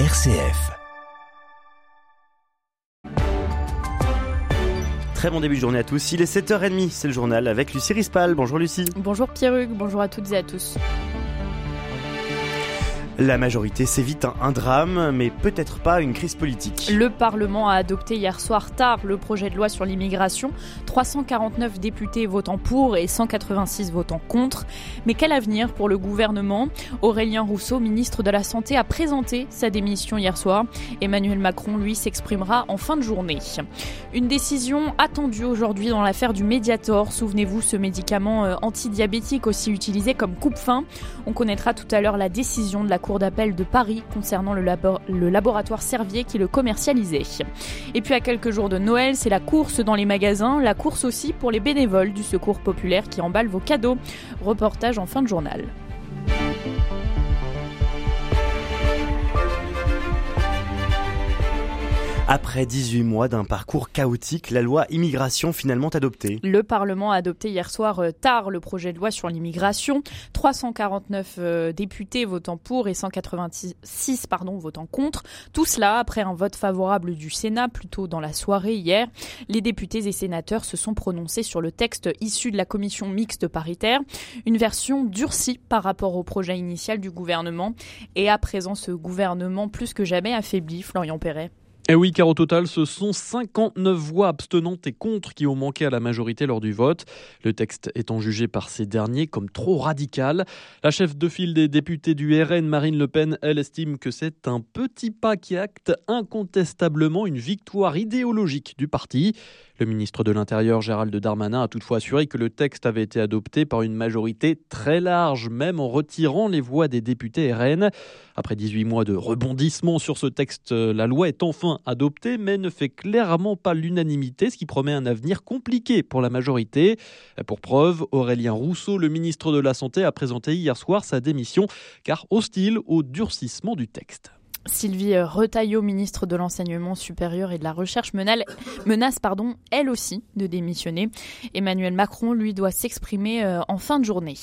RCF. Très bon début de journée à tous. Il est 7h30, c'est le journal avec Lucie Rispal. Bonjour Lucie. Bonjour Pierruc, bonjour à toutes et à tous. La majorité s'évite un, drame, mais peut-être pas une crise politique. Le Parlement a adopté hier soir tard le projet de loi sur l'immigration. 349 députés votant pour et 186 votant contre. Mais quel avenir pour le gouvernement? Aurélien Rousseau, ministre de la Santé, a présenté sa démission hier soir. Emmanuel Macron, lui, s'exprimera en fin de journée. Une décision attendue aujourd'hui dans l'affaire du Mediator. Souvenez-vous, ce médicament euh, antidiabétique aussi utilisé comme coupe-faim. On connaîtra tout à l'heure la décision de la Cour d'appel de Paris concernant le, le, laboratoire Servier qui le commercialisait. Et puis à quelques jours de Noël, c'est la course dans les magasins, la course aussi pour les bénévoles du secours populaire qui emballent vos cadeaux. Reportage en fin de journal. Après 18 mois d'un parcours chaotique, la loi immigration finalement adoptée. Le Parlement a adopté hier soir euh, tard le projet de loi sur l'immigration. 349 euh, députés votant pour et 186 pardon, votant contre. Tout cela après un vote favorable du Sénat plus tôt dans la soirée hier. Les députés et sénateurs se sont prononcés sur le texte issu de la commission mixte paritaire. Une version durcie par rapport au projet initial du gouvernement. Et à présent, ce gouvernement plus que jamais affaibli, Florian Perret. Et eh oui, car au total, ce sont 59 voix abstenantes et contre qui ont manqué à la majorité lors du vote. Le texte étant jugé par ces derniers comme trop radical. La chef de file des députés du RN, Marine Le Pen, elle estime que c'est un petit pas qui acte incontestablement une victoire idéologique du parti. Le ministre de l'Intérieur, Gérald Darmanin, a toutefois assuré que le texte avait été adopté par une majorité très large, même en retirant les voix des députés RN. Après 18 mois de rebondissement sur ce texte, la loi est enfin adoptée, mais ne fait clairement pas l'unanimité, ce qui promet un avenir compliqué pour la majorité. Pour preuve, Aurélien Rousseau, le ministre de la Santé, a présenté hier soir sa démission, car hostile au durcissement du texte. Sylvie Retailleau, ministre de l'Enseignement supérieur et de la Recherche, menace pardon, elle aussi de démissionner. Emmanuel Macron, lui, doit s'exprimer euh, en fin de journée.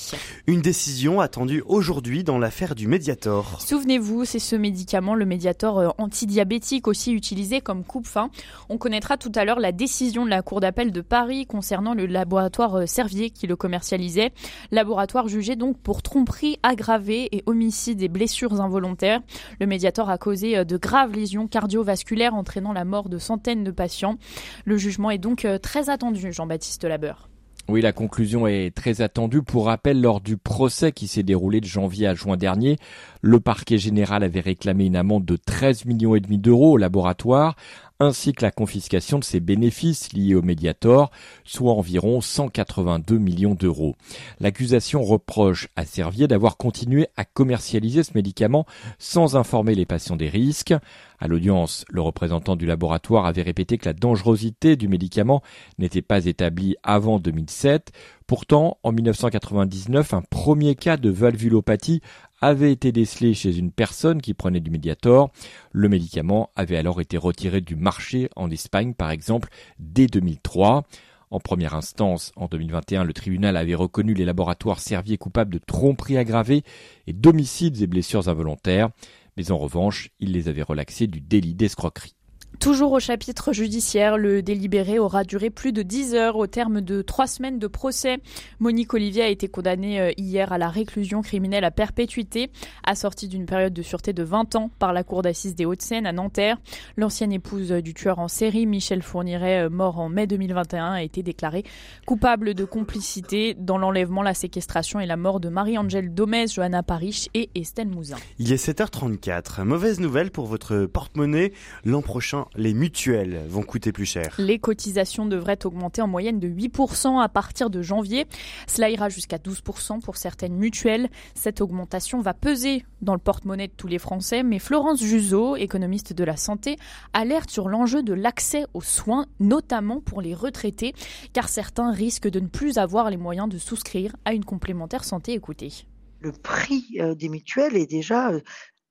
Une décision attendue aujourd'hui dans l'affaire du Mediator. Souvenez-vous, c'est ce médicament, le Mediator euh, antidiabétique, aussi utilisé comme coupe-faim. On connaîtra tout à l'heure la décision de la Cour d'appel de Paris concernant le laboratoire euh, Servier qui le commercialisait. Laboratoire jugé donc pour tromperie aggravée et homicide et blessures involontaires. Le Mediator a causé euh, de graves lésions cardiovasculaires entraînant la mort de centaines de patients. Le jugement est donc euh, très attendu, Jean-Baptiste Labeur. Oui, la conclusion est très attendue. Pour rappel, lors du procès qui s'est déroulé de janvier à juin dernier, le parquet général avait réclamé une amende de 13 millions et demi d'euros au laboratoire, ainsi que la confiscation de ses bénéfices liés au Mediator, soit environ 182 millions d'euros. L'accusation reproche à Servier d'avoir continué à commercialiser ce médicament sans informer les patients des risques. À l'audience, le représentant du laboratoire avait répété que la dangerosité du médicament n'était pas établie avant 2007. Pourtant, en 1999, un premier cas de valvulopathie avait été décelé chez une personne qui prenait du Mediator. Le médicament avait alors été retiré du marché en Espagne, par exemple, dès 2003. En première instance, en 2021, le tribunal avait reconnu les laboratoires Servier coupables de tromperie aggravée et d'homicides et blessures involontaires, mais en revanche, il les avait relaxés du délit d'escroquerie. Toujours au chapitre judiciaire, le délibéré aura duré plus de 10 heures au terme de trois semaines de procès. Monique Olivier a été condamnée euh, hier à la réclusion criminelle à perpétuité, assortie d'une période de sûreté de 20 ans par la cour d'assises des Hauts-de-Seine à Nanterre. L'ancienne épouse du tueur en série, Michel Fourniret, euh, mort en mai 2021, a été déclarée coupable de complicité dans l'enlèvement, la séquestration et la mort de Marie-Angèle Domez, Johanna Parich et Estelle Mouzin. Il est 7h34. Mauvaise nouvelle pour votre porte-monnaie. L'an prochain, les mutuelles vont coûter plus cher. Les cotisations devraient augmenter en moyenne de 8% à partir de janvier. Cela ira jusqu'à 12% pour certaines mutuelles. Cette augmentation va peser dans le porte-monnaie de tous les Français, mais Florence Juseau, économiste de la santé, alerte sur l'enjeu de l'accès aux soins, notamment pour les retraités, car certains risquent de ne plus avoir les moyens de souscrire à une complémentaire santé. Écoutez. Le prix euh, des mutuelles est déjà euh,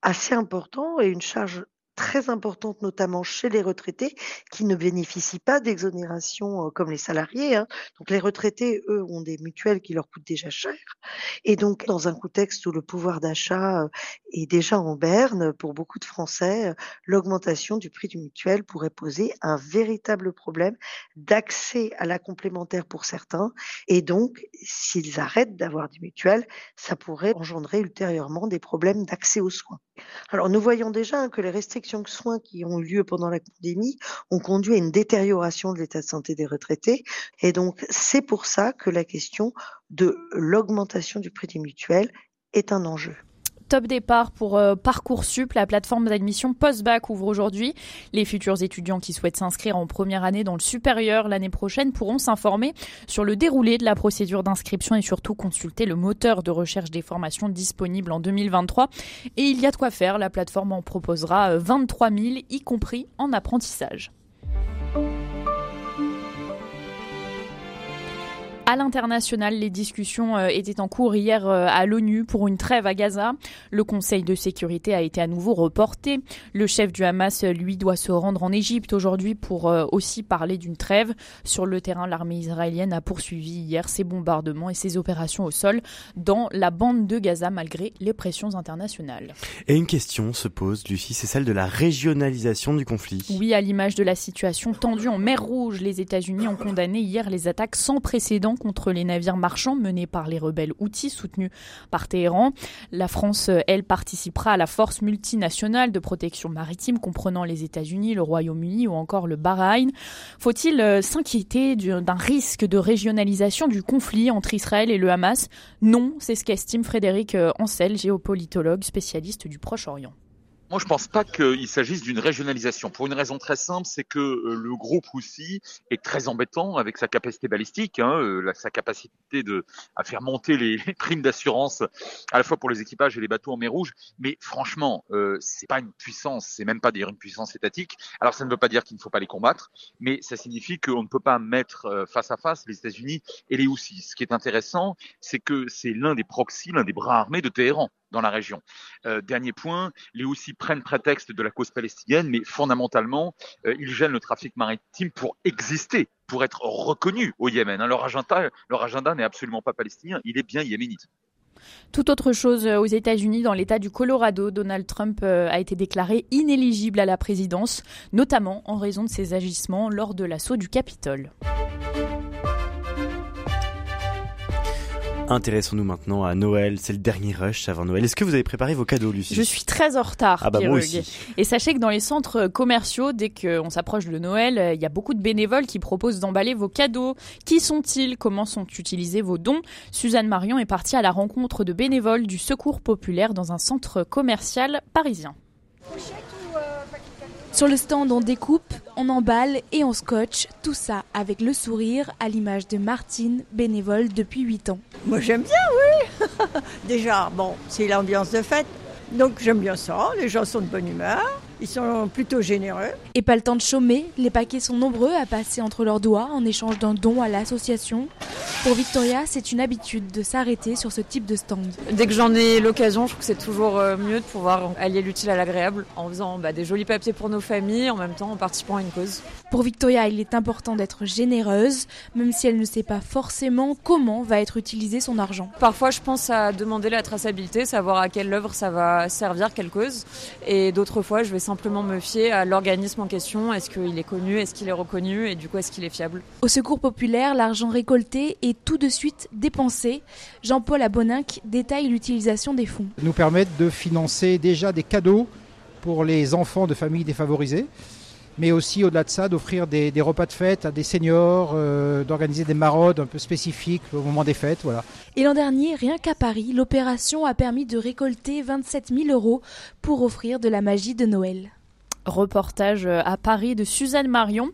assez important et une charge très importante, notamment chez les retraités qui ne bénéficient pas d'exonération euh, comme les salariés. Hein. Donc les retraités, eux, ont des mutuelles qui leur coûtent déjà cher. Et donc, dans un contexte où le pouvoir d'achat euh, est déjà en berne pour beaucoup de Français, euh, l'augmentation du prix du mutuel pourrait poser un véritable problème d'accès à la complémentaire pour certains. Et donc, s'ils arrêtent d'avoir des mutuelles, ça pourrait engendrer ultérieurement des problèmes d'accès aux soins. Alors, nous voyons déjà hein, que les restrictions de soins qui ont eu lieu pendant la pandémie ont conduit à une détérioration de l'état de santé des retraités. Et donc, c'est pour ça que la question de l'augmentation du prix des mutuelles est un enjeu top départ pour euh, Parcoursup. La plateforme d'admission post-bac ouvre aujourd'hui. Les futurs étudiants qui souhaitent s'inscrire en première année dans le supérieur l'année prochaine pourront s'informer sur le déroulé de la procédure d'inscription et surtout consulter le moteur de recherche des formations disponibles en 2023. Et il y a de quoi faire. La plateforme en proposera 23 euh, 000, y compris en apprentissage. À l'international, les discussions euh, étaient en cours hier euh, à l'ONU pour une trêve à Gaza. Le Conseil de sécurité a été à nouveau reporté. Le chef du Hamas, lui, doit se rendre en Égypte aujourd'hui pour euh, aussi parler d'une trêve. Sur le terrain, l'armée israélienne a poursuivi hier ses bombardements et ses opérations au sol dans la bande de Gaza malgré les pressions internationales. Et une question se pose, Lucie, c'est celle de la régionalisation du conflit. Oui, à l'image de la situation tendue en mer Rouge, les États-Unis ont condamné hier les attaques sans précédent contre les navires marchands menés par les rebelles outils soutenus par Téhéran. La France, elle, participera à la force multinationale de protection maritime comprenant les États-Unis, le Royaume-Uni ou encore le Bahreïn. Faut-il euh, s'inquiéter d'un risque de régionalisation du conflit entre Israël et le Hamas? Non, c'est ce qu'estime Frédéric euh, Ancel, géopolitologue spécialiste du Proche-Orient. Moi, je pense pas qu'il s'agisse d'une régionalisation. Pour une raison très simple, c'est que euh, le groupe Houthi est très embêtant avec sa capacité balistique, hein, euh, sa capacité de à faire monter les, primes d'assurance à la fois pour les équipages et les bateaux en mer Rouge. Mais franchement, euh, c'est pas une puissance, c'est même pas dire une puissance étatique. Alors, ça ne veut pas dire qu'il ne faut pas les combattre, mais ça signifie qu'on ne peut pas mettre euh, face à face les États-Unis et les Houthis. Ce qui est intéressant, c'est que c'est l'un des proxys, l'un des bras armés de Téhéran dans la région. Euh, dernier point, les Houthis prennent prétexte de la cause palestinienne, mais fondamentalement, euh, ils gênent le trafic maritime pour exister, pour être reconnus au Yémen. Hein, leur agenda, leur agenda n'est absolument pas palestinien, il est bien yéménite. Tout autre chose euh, aux États-Unis, dans l'État du Colorado, Donald Trump a été déclaré inéligible à la présidence, notamment en raison de ses agissements lors de l'assaut du Capitole. Intéressons-nous maintenant à Noël. C'est le dernier rush avant Noël. Est-ce que vous avez préparé vos cadeaux, Lucie Je suis très en retard. Ah bah moi aussi. Et sachez que dans les centres commerciaux, dès qu'on s'approche de Noël, euh, il y a beaucoup de bénévoles qui proposent d'emballer vos cadeaux. Qui sont-ils? Comment sont utilisés vos dons? Suzanne Marion est partie à la rencontre de bénévoles du Secours populaire dans un centre commercial parisien. Sur le stand, on découpe, on emballe et on scotche, tout ça avec le sourire à l'image de Martine, bénévole depuis 8 ans. Moi j'aime bien, oui. Déjà, bon, c'est l'ambiance de fête, donc j'aime bien ça, les gens sont de bonne humeur. Ils sont plutôt généreux. Et pas le temps de chômer, les paquets sont nombreux à passer entre leurs doigts en échange d'un don à l'association. Pour Victoria, c'est une habitude de s'arrêter sur ce type de stand. Dès que j'en ai l'occasion, je trouve que c'est toujours euh, mieux de pouvoir allier l'utile à l'agréable en faisant bah, des jolis papiers pour nos familles, en même temps en participant à une cause. Pour Victoria, il est important d'être généreuse, même si elle ne sait pas forcément comment va être utilisé son argent. Parfois, je pense à demander la traçabilité, savoir à quelle œuvre ça va servir, quelle cause. Et d'autres fois, je vais simplement me fier à l'organisme en question. Est-ce qu'il est connu, est-ce qu'il est reconnu? Et du coup est-ce qu'il est fiable? Au secours populaire, l'argent récolté est tout de suite dépensé. Jean-Paul Aboninck détaille l'utilisation des fonds. Nous permettent de financer déjà des cadeaux pour les enfants de familles défavorisées mais aussi au-delà de ça d'offrir des, repas de fête à des seniors, euh, d'organiser des maraudes un peu spécifiques au moment des fêtes. Voilà. Et l'an dernier, rien qu'à Paris, l'opération a permis de récolter 27 000 euros pour offrir de la magie de Noël. Reportage euh, à Paris de Suzanne Marion.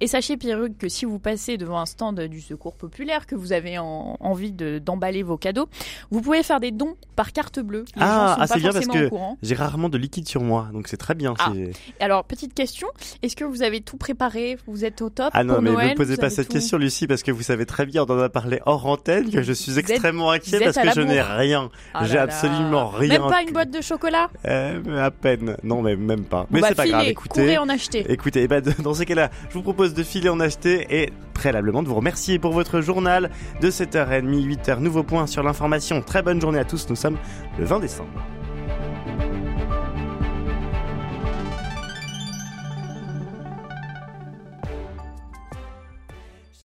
Et sachez, Pierruc, que si vous passez devant un stand du Secours Populaire, que vous avez envie d'emballer vos cadeaux, vous pouvez faire des dons par carte bleue. ah, ah c'est bien parce que j'ai rarement de liquide sur moi, donc c'est très bien. Ah. Alors, petite question, est-ce que vous avez tout préparé? Vous êtes au top Ah non, mais ne me posez pas cette question, Lucie, parce que vous savez très bien, on en a parlé hors antenne, que je suis extrêmement inquiet parce que je n'ai rien. Ah j'ai absolument rien. Même pas une boîte de chocolat? Euh, À peine. Non, mais même pas. Mais bah, c'est pas grave. Écoutez, en acheter. Écoutez, bah, dans ces cas-là, je vous propose de filer en acheter et préalablement de vous remercier pour votre journal de 7h30, 8h. Nouveau point sur l'information. Très bonne journée à tous. Nous sommes le 20 décembre.